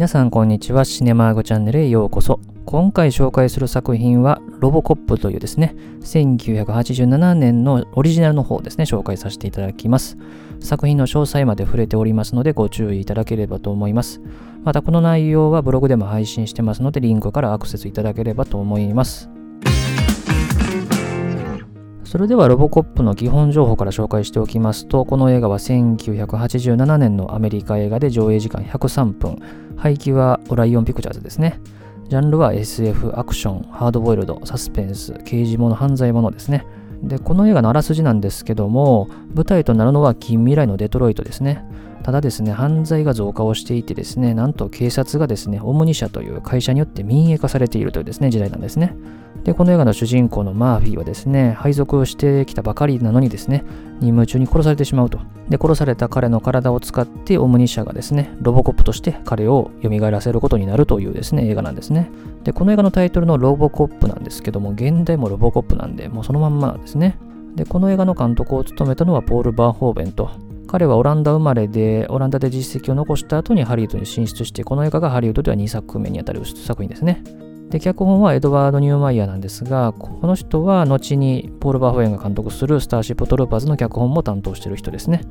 皆さんこんにちは。シネマーグチャンネルへようこそ。今回紹介する作品は、ロボコップというですね、1987年のオリジナルの方ですね、紹介させていただきます。作品の詳細まで触れておりますので、ご注意いただければと思います。また、この内容はブログでも配信してますので、リンクからアクセスいただければと思います。それではロボコップの基本情報から紹介しておきますと、この映画は1987年のアメリカ映画で上映時間103分、配給はオライオンピクチャーズですね。ジャンルは SF、アクション、ハードボイルド、サスペンス、刑事もの、犯罪ものですね。で、この映画のあらすじなんですけども、舞台となるのは近未来のデトロイトですね。ただですね、犯罪が増加をしていてですね、なんと警察がですね、オムニ社という会社によって民営化されているというですね、時代なんですね。で、この映画の主人公のマーフィーはですね、配属をしてきたばかりなのにですね、任務中に殺されてしまうと。で、殺された彼の体を使ってオムニ社がですね、ロボコップとして彼を蘇らせることになるというですね、映画なんですね。で、この映画のタイトルのロボコップなんですけども、現代もロボコップなんで、もうそのまんまなんですね。で、この映画の監督を務めたのはポール・バーホーベンと、彼はオランダ生まれで、オランダで実績を残した後にハリウッドに進出して、この映画がハリウッドでは2作目にあたる作品ですね。で、脚本はエドワード・ニューマイヤーなんですが、この人は後にポール・バーホエンが監督するスターシップ・トルーパーズの脚本も担当してる人ですね。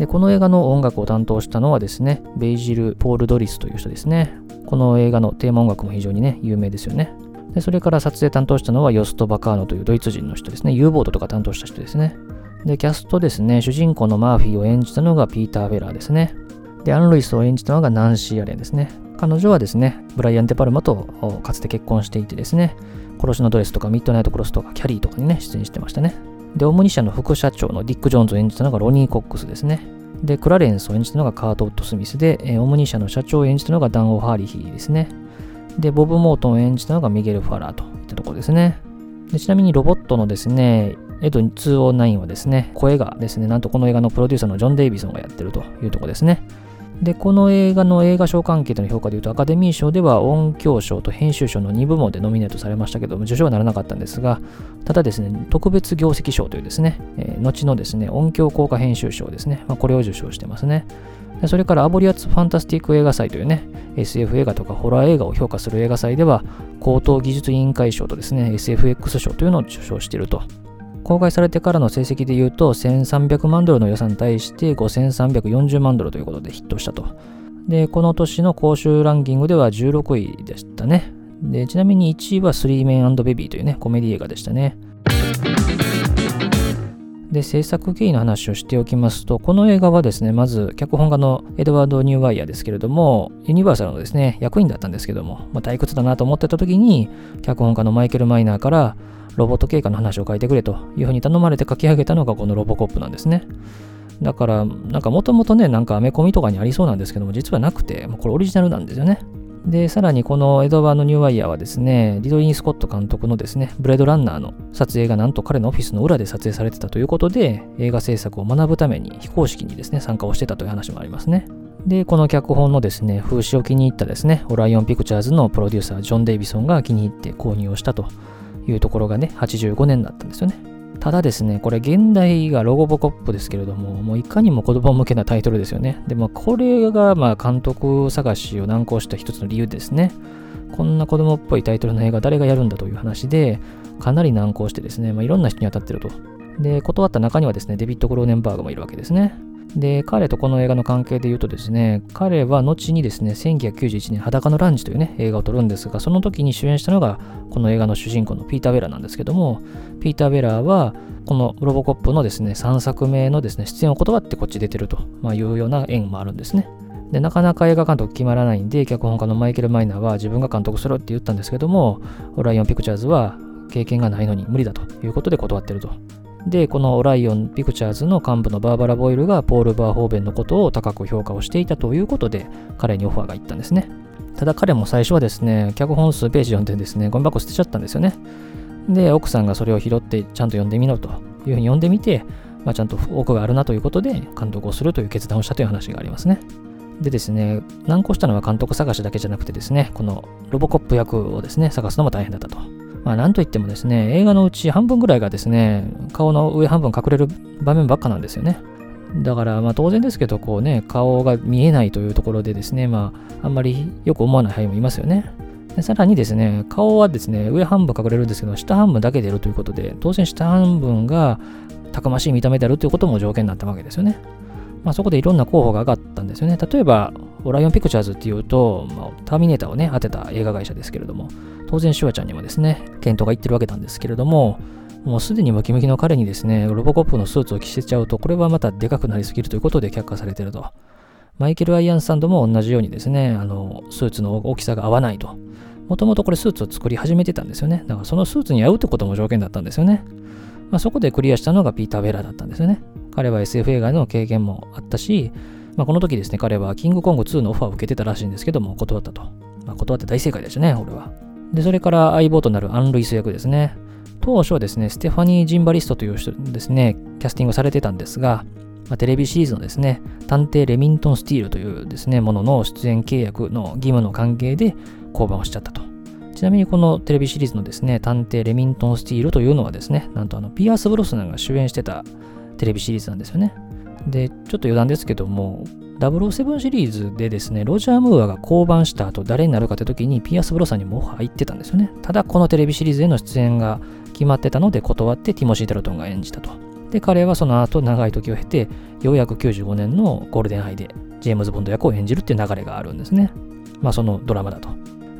で、この映画の音楽を担当したのはですね、ベイジル・ポール・ドリスという人ですね。この映画のテーマ音楽も非常にね、有名ですよね。で、それから撮影担当したのはヨスト・バカーノというドイツ人の人ですね。U ボートとか担当した人ですね。で、キャストですね、主人公のマーフィーを演じたのがピーター・フェラーですね。で、アン・ルイスを演じたのがナンシー・アレンですね。彼女はですね、ブライアン・デ・パルマとかつて結婚していてですね、殺しのドレスとかミッドナイト・クロスとかキャリーとかにね、出演してましたね。で、オムニ社の副社長のディック・ジョーンズを演じたのがロニー・コックスですね。で、クラレンスを演じたのがカート・ウッド・スミスで、えオムニ社の社長を演じたのがダン・オ・ハーリヒーですね。で、ボブ・モートンを演じたのがミゲル・ファラーといったところですね。でちなみにロボットのですね、エド209はですね、声がですね、なんとこの映画のプロデューサーのジョン・デイビソンがやってるというとこですね。で、この映画の映画賞関係との評価でいうと、アカデミー賞では音響賞と編集賞の2部門でノミネートされましたけども、受賞はならなかったんですが、ただですね、特別業績賞というですね、えー、後のですね、音響効果編集賞ですね、まあ、これを受賞してますね。それから、アボリアツ・ファンタスティック映画祭というね、SF 映画とかホラー映画を評価する映画祭では、高等技術委員会賞とですね、SFX 賞というのを受賞していると公開されてからの成績で言うと、1300万ドルの予算に対して5340万ドルということでヒットしたと。で、この年の公衆ランキングでは16位でしたね。で、ちなみに1位はスリーメンベビーというね、コメディ映画でしたね。で、制作経緯の話をしておきますと、この映画はですね、まず、脚本家のエドワード・ニューワイヤーですけれども、ユニバーサルのですね、役員だったんですけども、まあ、退屈だなと思ってた時に、脚本家のマイケル・マイナーから、ロボット経過の話を書いてくれというふうに頼まれて書き上げたのがこのロボコップなんですね。だから、なんかもともとね、なんかアメコミとかにありそうなんですけども、実はなくて、もうこれオリジナルなんですよね。で、さらにこのエドワード・ニューマイヤーはですね、リドリー・スコット監督のですね、ブレードランナーの撮影がなんと彼のオフィスの裏で撮影されてたということで、映画制作を学ぶために非公式にですね、参加をしてたという話もありますね。で、この脚本のですね、風刺を気に入ったですね、オライオン・ピクチャーズのプロデューサー、ジョン・デイビソンが気に入って購入をしたというところがね、85年だったんですよね。ただですね、これ原題がロボコップですけれども、もういかにも子供向けなタイトルですよね。でもこれがまあ監督探しを難航した一つの理由ですね。こんな子供っぽいタイトルの映画誰がやるんだという話で、かなり難航してですね、まあ、いろんな人に当たってると。で、断った中にはですね、デビッド・グローネンバーグもいるわけですね。で、彼とこの映画の関係で言うとですね、彼は後にですね、1991年裸のランチというね、映画を撮るんですが、その時に主演したのが、この映画の主人公のピーター・ベラーなんですけども、ピーター・ベラーは、このロボコップのですね、3作目のですね、出演を断ってこっち出てると、まあ、いうような縁もあるんですね。で、なかなか映画監督決まらないんで、脚本家のマイケル・マイナーは自分が監督するって言ったんですけども、ライオン・ピクチャーズは経験がないのに無理だということで断ってると。で、このライオン・ピクチャーズの幹部のバーバラ・ボイルがポール・バーホーベンのことを高く評価をしていたということで、彼にオファーが行ったんですね。ただ彼も最初はですね、脚本数ページ読んでですね、ゴミ箱捨てちゃったんですよね。で、奥さんがそれを拾ってちゃんと読んでみろというふうに読んでみて、まあ、ちゃんと奥があるなということで監督をするという決断をしたという話がありますね。でですね、難航したのは監督探しだけじゃなくてですね、このロボコップ役をですね、探すのも大変だったと。まあ、なんといってもですね、映画のうち半分ぐらいがですね、顔の上半分隠れる場面ばっかなんですよね。だから、まあ当然ですけど、こうね、顔が見えないというところでですね、まあ、あんまりよく思わない俳優もいますよね。でさらにですね、顔はですね、上半分隠れるんですけど、下半分だけ出るということで、当然下半分がたくましい見た目であるということも条件になったわけですよね。まあ、そこでいろんな候補が上がったんですよね。例えば、オライオンピクチャーズっていうと、まあ、ターミネーターをね、当てた映画会社ですけれども、当然シュワちゃんにもですね、検討が言ってるわけなんですけれども、もうすでにムキムキの彼にですね、ロボコップのスーツを着せちゃうと、これはまたでかくなりすぎるということで却下されてると。マイケル・アイアンサンドも同じようにですね、あの、スーツの大きさが合わないと。もともとこれスーツを作り始めてたんですよね。だからそのスーツに合うってことも条件だったんですよね。まあ、そこでクリアしたのがピーター・ベラだったんですよね。彼は SF 映画の経験もあったし、まあ、この時ですね、彼はキングコング2のオファーを受けてたらしいんですけども、断ったと。まあ、断って大正解でしたね、俺は。で、それから相棒となるアン・ルイス役ですね。当初はですね、ステファニー・ジンバリストという人ですね、キャスティングされてたんですが、まあ、テレビシリーズのですね、探偵レミントン・スティールというですね、ものの出演契約の義務の関係で降板をしちゃったと。ちなみにこのテレビシリーズのですね、探偵レミントン・スティールというのはですね、なんとあの、ピアース・ブロスナンが主演してたテレビシリーズなんですよね。で、ちょっと余談ですけども、007シリーズでですね、ロジャー・ムーアが降板した後誰になるかって時にピアス・ブロサンにも入ってたんですよね。ただこのテレビシリーズへの出演が決まってたので断ってティモシー・タルトンが演じたと。で、彼はその後長い時を経て、ようやく95年のゴールデンアイでジェームズ・ボンド役を演じるっていう流れがあるんですね。まあそのドラマだと。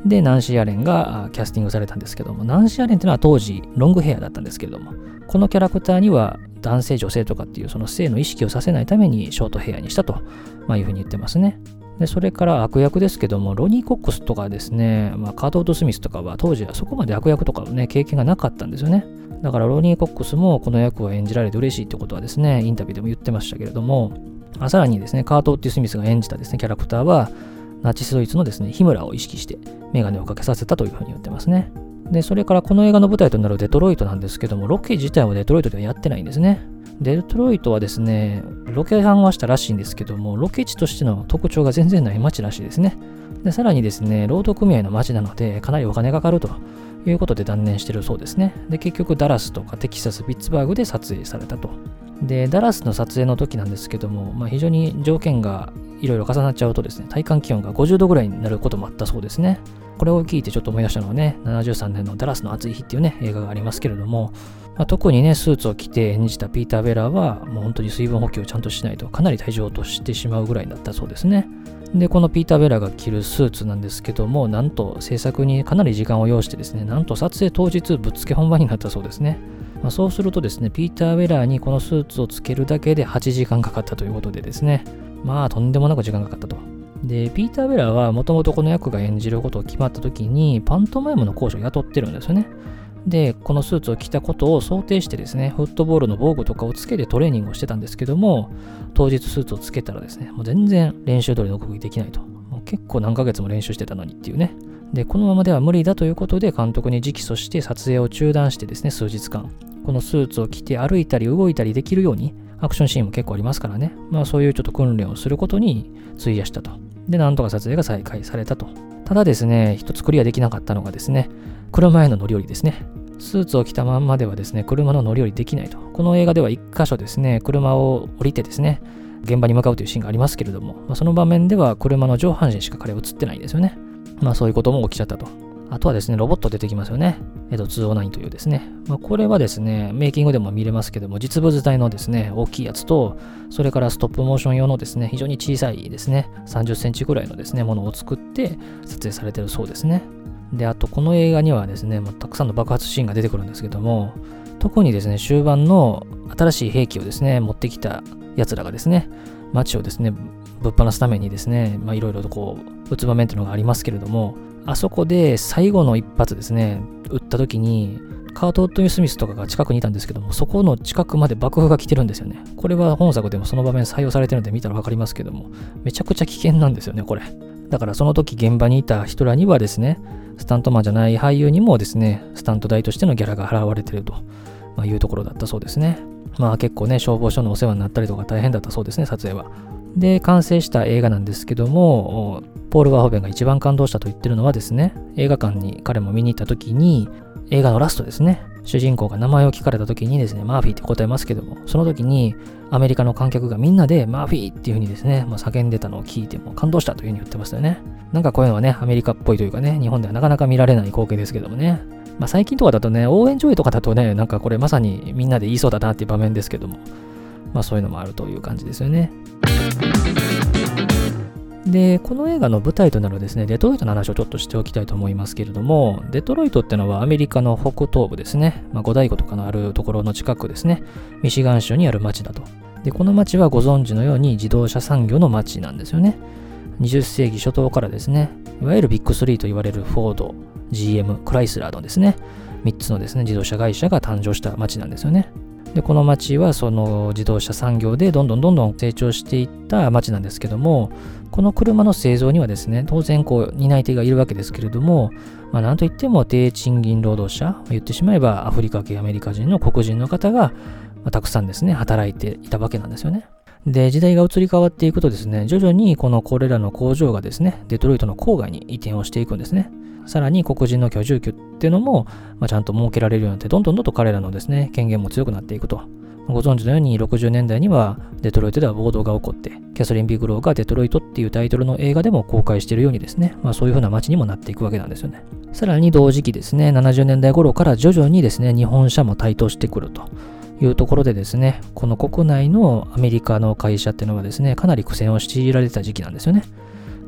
で、ナンシー・アレンがキャスティングされたんですけども、ナンシー・アレンっていうのは当時ロングヘアだったんですけれども、このキャラクターには男性、女性とかっていうその性の意識をさせないためにショートヘアにしたと、まあ、いうふうに言ってますね。で、それから悪役ですけども、ロニー・コックスとかですね、まあ、カート・ウッド・スミスとかは当時はそこまで悪役とかのね、経験がなかったんですよね。だからロニー・コックスもこの役を演じられて嬉しいってことはですね、インタビューでも言ってましたけれども、あさらにですね、カート・ウッド・スミスが演じたですね、キャラクターは、ナチスドイツのですね、ヒムラーを意識してメガネをかけさせたというふうに言ってますね。で、それからこの映画の舞台となるデトロイトなんですけども、ロケ自体はデトロイトではやってないんですね。デトロイトはですね、ロケハンはしたらしいんですけども、ロケ地としての特徴が全然ない街らしいですね。で、さらにですね、労働組合の街なので、かなりお金がかかるということで断念してるそうですね。で、結局ダラスとかテキサス、ピッツバーグで撮影されたと。で、ダラスの撮影の時なんですけども、まあ、非常に条件がいろいろ重なっちゃうとですね、体感気温が50度ぐらいになることもあったそうですね。これを聞いてちょっと思い出したのはね、73年のダラスの暑い日っていうね、映画がありますけれども、まあ、特にね、スーツを着て演じたピーター・ベラーは、もう本当に水分補給をちゃんとしないとかなり体重を落としてしまうぐらいだったそうですね。で、このピーター・ベラーが着るスーツなんですけども、なんと制作にかなり時間を要してですね、なんと撮影当日ぶっつけ本番になったそうですね。まあ、そうするとですね、ピーター・ウェラーにこのスーツをつけるだけで8時間かかったということでですね、まあとんでもなく時間かかったと。で、ピーター・ウェラはもともとこの役が演じることを決まった時に、パントマイムの講師を雇ってるんですよね。で、このスーツを着たことを想定してですね、フットボールの防具とかをつけてトレーニングをしてたんですけども、当日スーツをつけたらですね、もう全然練習通りの動きできないと。もう結構何ヶ月も練習してたのにっていうね。で、このままでは無理だということで監督に直訴して撮影を中断してですね、数日間、このスーツを着て歩いたり動いたりできるように、アクションシーンも結構ありますからね、まあそういうちょっと訓練をすることに費やしたと。で、なんとか撮影が再開されたと。ただですね、一つクリアできなかったのがですね、車への乗り降りですね。スーツを着たまんまではですね、車の乗り降りできないと。この映画では一箇所ですね、車を降りてですね、現場に向かうというシーンがありますけれども、まあ、その場面では車の上半身しか彼は映ってないんですよね。まあそういうことも起きちゃったと。あとはですね、ロボット出てきますよね。えっと、209というですね。まあ、これはですね、メイキングでも見れますけども、実物大のですね、大きいやつと、それからストップモーション用のですね、非常に小さいですね、30センチぐらいのですね、ものを作って撮影されてるそうですね。で、あとこの映画にはですね、まあ、たくさんの爆発シーンが出てくるんですけども、特にですね、終盤の新しい兵器をですね、持ってきた奴らがですね、街をですね、ぶっ放すためにですね、まあいろいろとこう、撃つ場面っていうのがありますけれども、あそこで最後の一発ですね、撃った時に、カート・ウッド・スミスとかが近くにいたんですけども、そこの近くまで爆風が来てるんですよね。これは本作でもその場面採用されてるんで見たらわかりますけども、めちゃくちゃ危険なんですよね、これ。だからその時現場にいた人らにはですね、スタントマンじゃない俳優にもですね、スタント代としてのギャラが払われてると、まいうところだったそうですね。まあ結構ね、消防署のお世話になったりとか大変だったそうですね、撮影は。で、完成した映画なんですけども、ポール・ワーホベンが一番感動したと言ってるのはですね、映画館に彼も見に行った時に、映画のラストですね、主人公が名前を聞かれた時にですね、マーフィーって答えますけども、その時にアメリカの観客がみんなでマーフィーっていう風にですね、まあ、叫んでたのを聞いても感動したという風に言ってましたよね。なんかこういうのはね、アメリカっぽいというかね、日本ではなかなか見られない光景ですけどもね。まあ、最近とかだとね、応援上映とかだとね、なんかこれまさにみんなで言いそうだなっていう場面ですけども、まあそういうのもあるという感じですよね。で、この映画の舞台となるですね、デトロイトの話をちょっとしておきたいと思いますけれども、デトロイトってのはアメリカの北東部ですね、まあ、五大湖とかのあるところの近くですね、ミシガン州にある町だと。で、この町はご存知のように自動車産業の町なんですよね。20世紀初頭からですね、いわゆるビッグ3と言われるフォード、GM、クライスラーのですね、3つのですね、自動車会社が誕生した町なんですよね。で、この町はその自動車産業でどんどんどんどん成長していった町なんですけども、この車の製造にはですね、当然こう担い手がいるわけですけれども、まあ、なんといっても低賃金労働者、言ってしまえばアフリカ系アメリカ人の黒人の方が、たくさんですね、働いていたわけなんですよね。で、時代が移り変わっていくとですね、徐々にこのこれらの工場がですね、デトロイトの郊外に移転をしていくんですね。さらに黒人の居住区っていうのも、まあ、ちゃんと設けられるようになって、どんどんどんどん彼らのですね、権限も強くなっていくと。ご存知のように60年代にはデトロイトでは暴動が起こって、キャサリン・ビグローがデトロイトっていうタイトルの映画でも公開しているようにですね、まあそういう風な街にもなっていくわけなんですよね。さらに同時期ですね、70年代頃から徐々にですね、日本車も台頭してくると。いうところでですね、この国内のアメリカの会社っていうのはですね、かなり苦戦を強いられた時期なんですよね。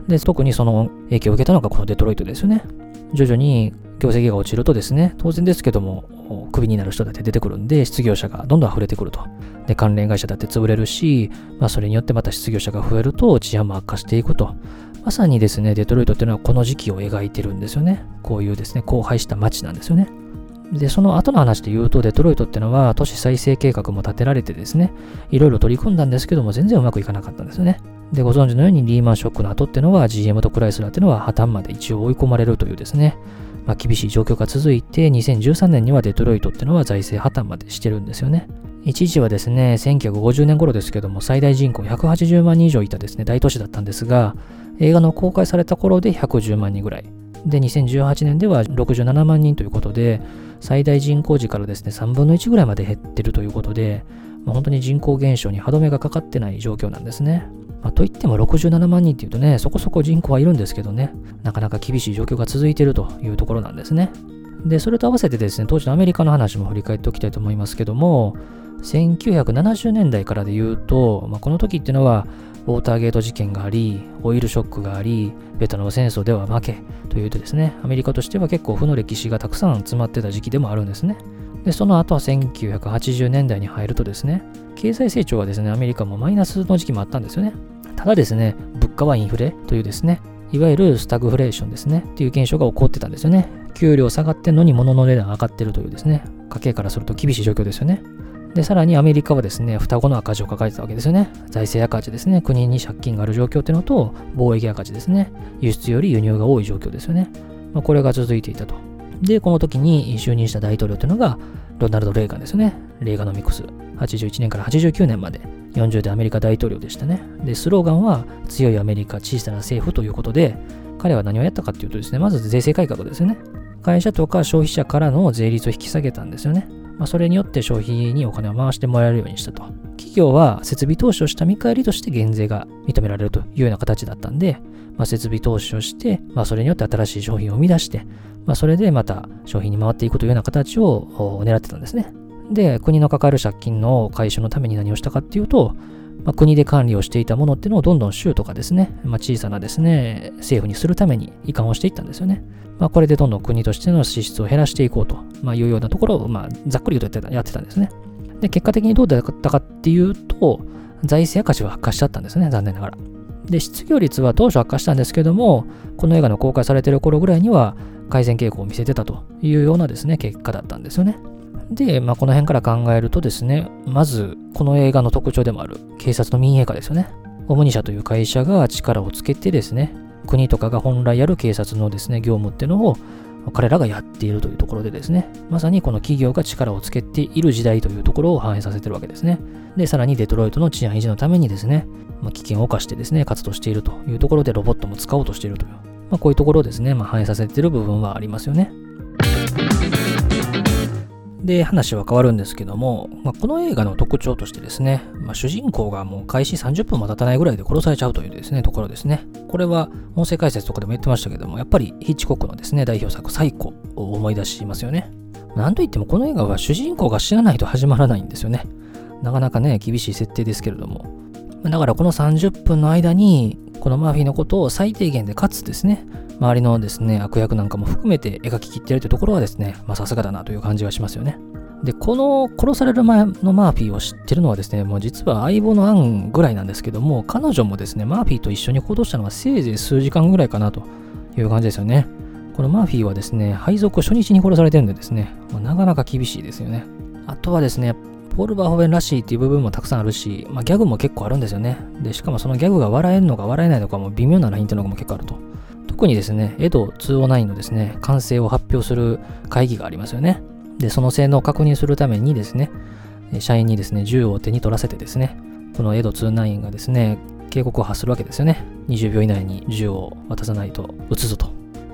で、特にその影響を受けたのがこのデトロイトですよね。徐々に業績が落ちるとですね、当然ですけども、クビになる人だって出てくるんで、失業者がどんどん溢れてくると。で、関連会社だって潰れるし、まあ、それによってまた失業者が増えると治安も悪化していくと。まさにですね、デトロイトっていうのはこの時期を描いてるんですよね。こういうですね、荒廃した街なんですよね。で、その後の話で言うと、デトロイトっていうのは都市再生計画も立てられてですね、いろいろ取り組んだんですけども、全然うまくいかなかったんですよね。で、ご存知のようにリーマンショックの後ってのは GM とクライスラーっていうのは破綻まで一応追い込まれるというですね、まあ、厳しい状況が続いて、2013年にはデトロイトってのは財政破綻までしてるんですよね。一時はですね、1950年頃ですけども、最大人口180万人以上いたですね、大都市だったんですが、映画の公開された頃で110万人ぐらい。で、2018年では67万人ということで、最大人口時からですね、3分の1ぐらいまで減ってるということで、まあ、本当に人口減少に歯止めがかかってない状況なんですね。まあ、といっても67万人っていうとね、そこそこ人口はいるんですけどね、なかなか厳しい状況が続いているというところなんですね。で、それと合わせてですね、当時のアメリカの話も振り返っておきたいと思いますけども、1970年代からで言うと、まあ、この時っていうのは、ウォーターゲート事件があり、オイルショックがあり、ベトナム戦争では負けというとですね、アメリカとしては結構負の歴史がたくさん詰まってた時期でもあるんですね。で、その後は1980年代に入るとですね、経済成長はですね、アメリカもマイナスの時期もあったんですよね。ただですね、物価はインフレというですね、いわゆるスタグフレーションですね、っていう現象が起こってたんですよね。給料下がってんのに物の値段上がってるというですね、家計からすると厳しい状況ですよね。で、さらにアメリカはですね、双子の赤字を抱えてたわけですよね。財政赤字ですね。国に借金がある状況っていうのと、貿易赤字ですね。輸出より輸入が多い状況ですよね。まあ、これが続いていたと。で、この時に就任した大統領というのが、ロナルド・レーガンですね。レーガノミクス。81年から89年まで40でアメリカ大統領でしたね。で、スローガンは強いアメリカ、小さな政府ということで、彼は何をやったかっていうとですね、まず税制改革ですよね。会社とか消費者からの税率を引き下げたんですよね。まあ、それによって消費にお金を回してもらえるようにしたと。企業は設備投資をした見返りとして減税が認められるというような形だったんで、まあ、設備投資をして、まあ、それによって新しい商品を生み出して、まあ、それでまた商品に回っていくというような形を狙ってたんですね。で、国のかかる借金の回収のために何をしたかっていうと、まあ、国で管理をしていたものっていうのをどんどん州とかですね、まあ、小さなですね、政府にするために移管をしていったんですよね。まあ、これでどんどん国としての支出を減らしていこうと、ま、いうようなところを、ま、ざっくり言うとやってたんですね。で、結果的にどうだったかっていうと、財政赤字は悪化しちゃったんですね、残念ながら。で、失業率は当初悪化したんですけども、この映画の公開されてる頃ぐらいには改善傾向を見せてたというようなですね、結果だったんですよね。で、まあ、この辺から考えるとですね、まず、この映画の特徴でもある警察の民営化ですよね。オムニ社という会社が力をつけてですね、国とかが本来やる警察のですね、業務っていうのを彼らがやっているというところでですね、まさにこの企業が力をつけている時代というところを反映させてるわけですね。で、さらにデトロイトの治安維持のためにですね、まあ、危険を冒してですね、活動しているというところでロボットも使おうとしているという、まあ、こういうところをですね、まあ、反映させている部分はありますよね。で、話は変わるんですけども、まあ、この映画の特徴としてですね、まあ、主人公がもう開始30分も経たないぐらいで殺されちゃうというですね、ところですね。これは音声解説とかでも言ってましたけども、やっぱりヒッチコックのですね、代表作サイコを思い出しますよね。なんといってもこの映画は主人公が死なないと始まらないんですよね。なかなかね、厳しい設定ですけれども。だからこの30分の間に、このマーフィーのことを最低限でかつですね、周りのですね、悪役なんかも含めて描ききってるというところはですね、まあさすがだなという感じがしますよね。で、この殺される前のマーフィーを知ってるのはですね、もう実は相棒のアンぐらいなんですけども、彼女もですね、マーフィーと一緒に行動したのはせいぜい数時間ぐらいかなという感じですよね。このマーフィーはですね、配属初日に殺されてるんでですね、なかなか厳しいですよね。あとはですね、ポール・バーホベンらしいっていう部分もたくさんあるし、まあ、ギャグも結構あるんですよね。で、しかもそのギャグが笑えるのか笑えないのかも微妙なラインっていうのも結構あると。特にですね、エド209のですね、完成を発表する会議がありますよね。で、その性能を確認するためにですね、社員にですね、銃を手に取らせてですね、このエド29がですね、警告を発するわけですよね。20秒以内に銃を渡さないと撃つぞと。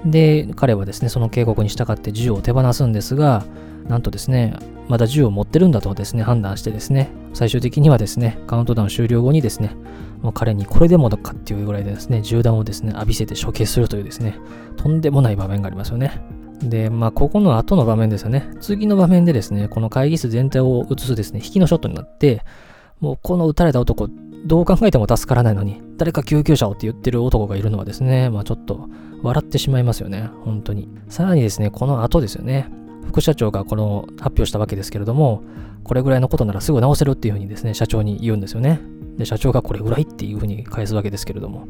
で、彼はですね、その警告に従って銃を手放すんですが、なんとですね、まだ銃を持ってるんだとですね、判断してですね、最終的にはですね、カウントダウン終了後にですね、もう彼にこれでもかっていうぐらいでですね、銃弾をですね、浴びせて処刑するというですね、とんでもない場面がありますよね。で、まあ、ここの後の場面ですよね。次の場面でですね、この会議室全体を映すですね、引きのショットになって、もうこの撃たれた男、どう考えても助からないのに、誰か救急車をって言ってる男がいるのはですね、まあちょっと笑ってしまいますよね、本当に。さらにですね、この後ですよね、副社長がこの発表したわけですけれども、これぐらいのことならすぐ直せるっていうふうにですね、社長に言うんですよね。で、社長がこれぐらいっていうふうに返すわけですけれども、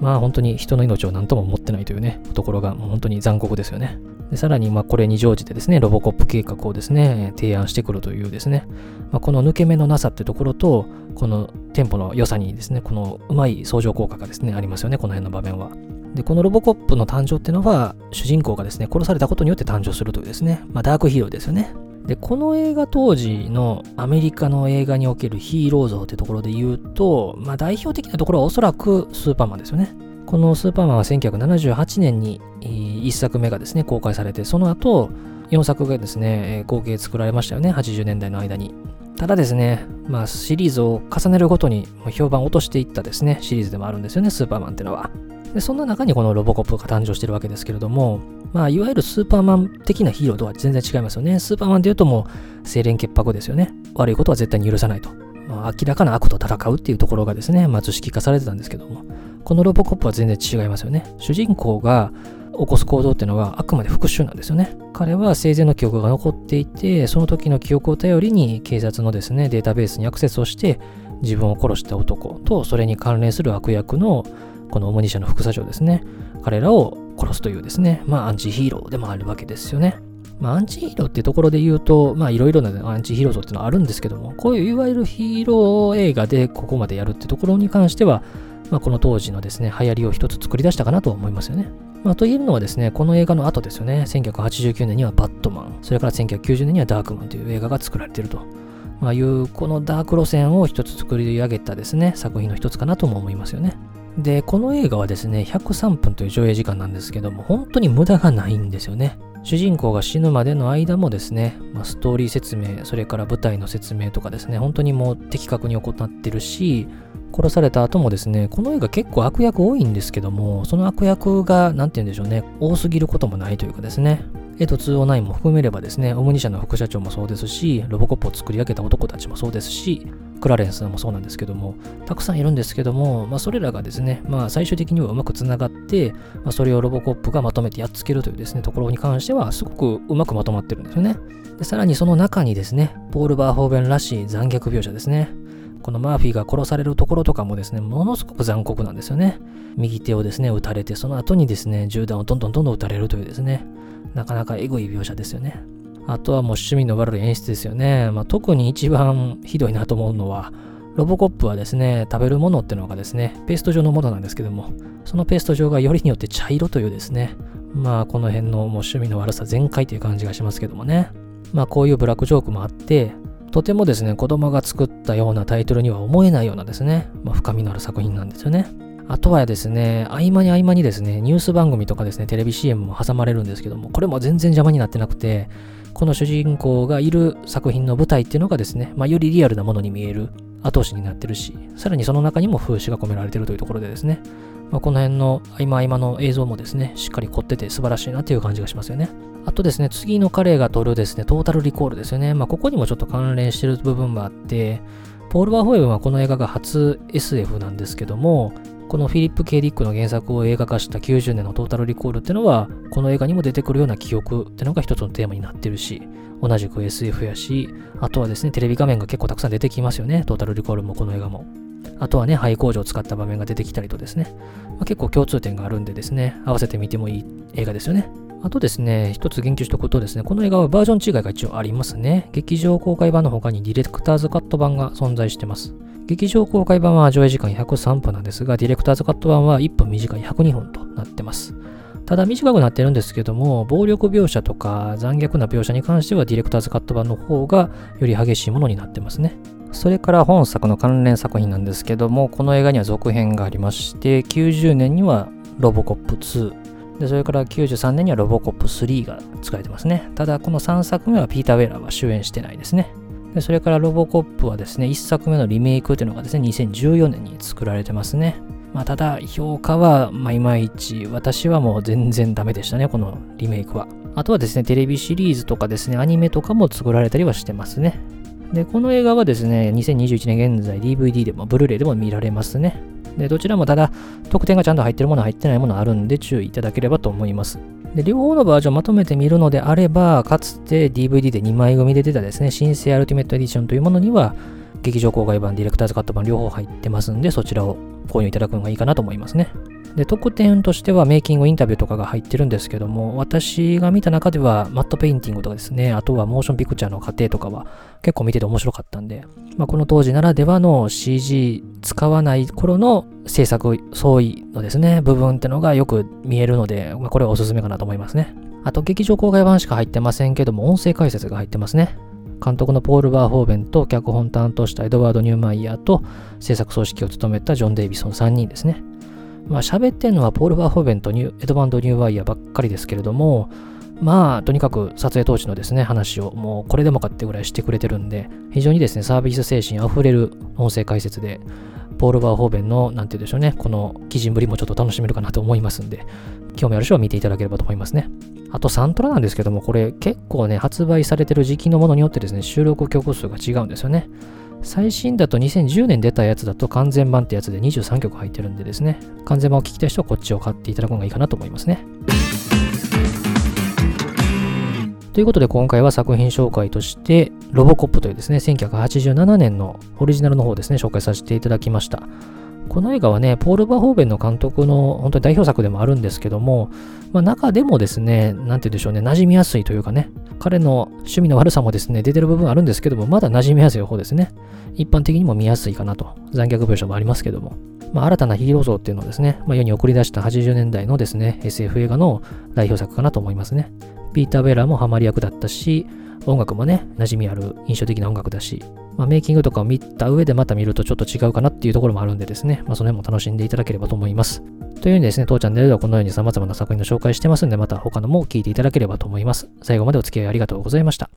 まあ本当に人の命を何とも思ってないというね、ところがもう本当に残酷ですよね。でさらに、まあこれに乗じてですね、ロボコップ計画をですね、提案してくるというですね、まあ、この抜け目のなさってところと、このテンポの良さにですね、このうまい相乗効果がですね、ありますよね、この辺の場面は。で、このロボコップの誕生っていうのは、主人公がですね、殺されたことによって誕生するというですね、まあダークヒーローですよね。で、この映画当時のアメリカの映画におけるヒーロー像ってところで言うと、まあ代表的なところはおそらくスーパーマンですよね。このスーパーマンは1978年に1作目がですね、公開されて、その後、4作がですね、合計作られましたよね、80年代の間に。ただですね、まあシリーズを重ねるごとに評判を落としていったですね、シリーズでもあるんですよね、スーパーマンってのは。で、そんな中にこのロボコップが誕生してるわけですけれども、まあ、いわゆるスーパーマン的なヒーローとは全然違いますよね。スーパーマンで言うともう、清廉潔白ですよね。悪いことは絶対に許さないと。まあ、明らかな悪と戦うっていうところがですね、まあ、図式化されてたんですけども、このロボコップは全然違いますよね。主人公が起こす行動っていうのはあくまで復讐なんですよね。彼は生前の記憶が残っていて、その時の記憶を頼りに警察のですね、データベースにアクセスをして、自分を殺した男とそれに関連する悪役のこのオモニ社の副社長ですね。彼らを殺すというですね、まあアンチヒーローでもあるわけですよね。まあアンチヒーローってところで言うと、まあいろいろなアンチヒーロー像っていうのはあるんですけども、こういういわゆるヒーロー映画でここまでやるってところに関しては、まあこの当時のですね、流行りを一つ作り出したかなと思いますよね。まあ、と言えるのはですね、この映画の後ですよね、1989年にはバットマン、それから1990年にはダークマンという映画が作られていると。まあ、いうこのダーク路線を一つ作り上げたですね、作品の一つかなとも思いますよね。で、この映画はですね、103分という上映時間なんですけども、本当に無駄がないんですよね。主人公が死ぬまでの間もですね、まあ、ストーリー説明、それから舞台の説明とかですね、本当にもう的確に行ってるし、殺された後もですね、この映画結構悪役多いんですけども、その悪役が、なんて言うんでしょうね、多すぎることもないというかですね、エト209も含めればですね、オムニ社の副社長もそうですし、ロボコップを作り上げた男たちもそうですし、クラレンスもそうなんですけども、たくさんいるんですけども、まあ、それらがですね、まあ、最終的にはうまくつながって、まあ、それをロボコップがまとめてやっつけるというですね、ところに関しては、すごくうまくまとまってるんですよね。でさらにその中にですね、ポール・バーホーベンらしい残虐描写ですね。このマーフィーが殺されるところとかもですね、ものすごく残酷なんですよね。右手をですね、撃たれて、その後にですね、銃弾をどんどんどんどん撃たれるというですね、なかなかエグい描写ですよね。あとはもう趣味の悪い演出ですよね。まあ、特に一番ひどいなと思うのは、ロボコップはですね、食べるものってのがですね、ペースト状のものなんですけども、そのペースト状がよりによって茶色というですね、まあこの辺のもう趣味の悪さ全開という感じがしますけどもね。まあこういうブラックジョークもあって、とてもですね、子供が作ったようなタイトルには思えないようなですね、まあ、深みのある作品なんですよね。あとはですね、合間に合間にですね、ニュース番組とかですね、テレビ CM も挟まれるんですけども、これも全然邪魔になってなくて、この主人公がいる作品の舞台っていうのがですね、まあ、よりリアルなものに見える後押しになってるし、さらにその中にも風刺が込められてるというところでですね、まあ、この辺の合間合間の映像もですね、しっかり凝ってて素晴らしいなっていう感じがしますよね。あとですね、次の彼が撮るですね、トータルリコールですよね。まあ、ここにもちょっと関連してる部分もあって、ポール・バーホイブンはこの映画が初 SF なんですけども、このフィリップ・ケイ・ディックの原作を映画化した90年のトータルリコールっていうのは、この映画にも出てくるような記憶っていうのが一つのテーマになってるし、同じく SF やし、あとはですね、テレビ画面が結構たくさん出てきますよね。トータルリコールもこの映画も。あとはね、廃工場を使った場面が出てきたりとですね、まあ、結構共通点があるんでですね、合わせてみてもいい映画ですよね。あとですね、一つ言及しておくとですね、この映画はバージョン違いが一応ありますね。劇場公開版の他にディレクターズカット版が存在してます。劇場公開版は上映時間103分なんですが、ディレクターズカット版は1分短い102分となってます。ただ短くなってるんですけども、暴力描写とか残虐な描写に関してはディレクターズカット版の方がより激しいものになってますね。それから本作の関連作品なんですけども、この映画には続編がありまして、90年にはロボコップ2、で、それから93年にはロボコップ3が使われてますね。ただ、この3作目はピーター・ウェラーは主演してないですね。で、それからロボコップはですね、1作目のリメイクというのがですね、2014年に作られてますね。まあ、ただ、評価は、ま、いまいち、私はもう全然ダメでしたね、このリメイクは。あとはですね、テレビシリーズとかですね、アニメとかも作られたりはしてますね。で、この映画はですね、2021年現在 DVD でも、ブルーレイでも見られますね。で、どちらもただ、特典がちゃんと入ってるもの、入ってないものあるんで注意いただければと思います。で、両方のバージョンまとめてみるのであれば、かつて DVD で2枚組で出たですね、新生アルティメットエディションというものには、劇場公開版、ディレクターズカット版両方入ってますんで、そちらを購入いただくのがいいかなと思いますね。で、特典としてはメイキングインタビューとかが入ってるんですけども、私が見た中ではマットペインティングとかですね、あとはモーションピクチャーの過程とかは結構見てて面白かったんで、まあ、この当時ならではの CG 使わない頃の制作相違のですね、部分ってのがよく見えるので、まあ、これはおすすめかなと思いますね。あと、劇場公開版しか入ってませんけども、音声解説が入ってますね。監督のポール・バーホーベンと脚本担当したエドワード・ニューマイヤーと制作総指揮を務めたジョン・デイビソン3人ですね。まあ喋ってんのはポール・バーホーベンとニュエドバンド・ニューワイヤーばっかりですけれども、まあ、とにかく撮影当時のですね、話をもうこれでもかってぐらいしてくれてるんで、非常にですね、サービス精神あふれる音声解説で、ポール・バーホーベンの、なんて言うんでしょうね、この基人ぶりもちょっと楽しめるかなと思いますんで、興味ある人は見ていただければと思いますね。あとサントラなんですけども、これ結構ね、発売されてる時期のものによってですね、収録曲数が違うんですよね。最新だと2010年出たやつだと完全版ってやつで23曲入ってるんでですね、完全版を聴きたい人はこっちを買っていただくのがいいかなと思いますね。ということで今回は作品紹介として、ロボコップというですね、1987年のオリジナルの方ですね、紹介させていただきました。この映画はね、ポール・バホーベンの監督の本当に代表作でもあるんですけども、まあ、中でもですね、なんて言うんでしょうね、馴染みやすいというかね、彼の趣味の悪さもですね、出てる部分あるんですけども、まだ馴染みやすい方ですね。一般的にも見やすいかなと。残虐描写もありますけども。まあ、新たなヒーロー像っていうのをですね、まあ、世に送り出した80年代のですね、SF 映画の代表作かなと思いますね。ピーター・ベラーもハマり役だったし、音楽もね、馴染みある印象的な音楽だし、まあ、メイキングとかを見た上でまた見るとちょっと違うかなっていうところもあるんでですね、まあ、その辺も楽しんでいただければと思います。というようにですね、当チャンネルではこのように様々な作品の紹介してますんで、また他のも聞いていただければと思います。最後までお付き合いありがとうございました。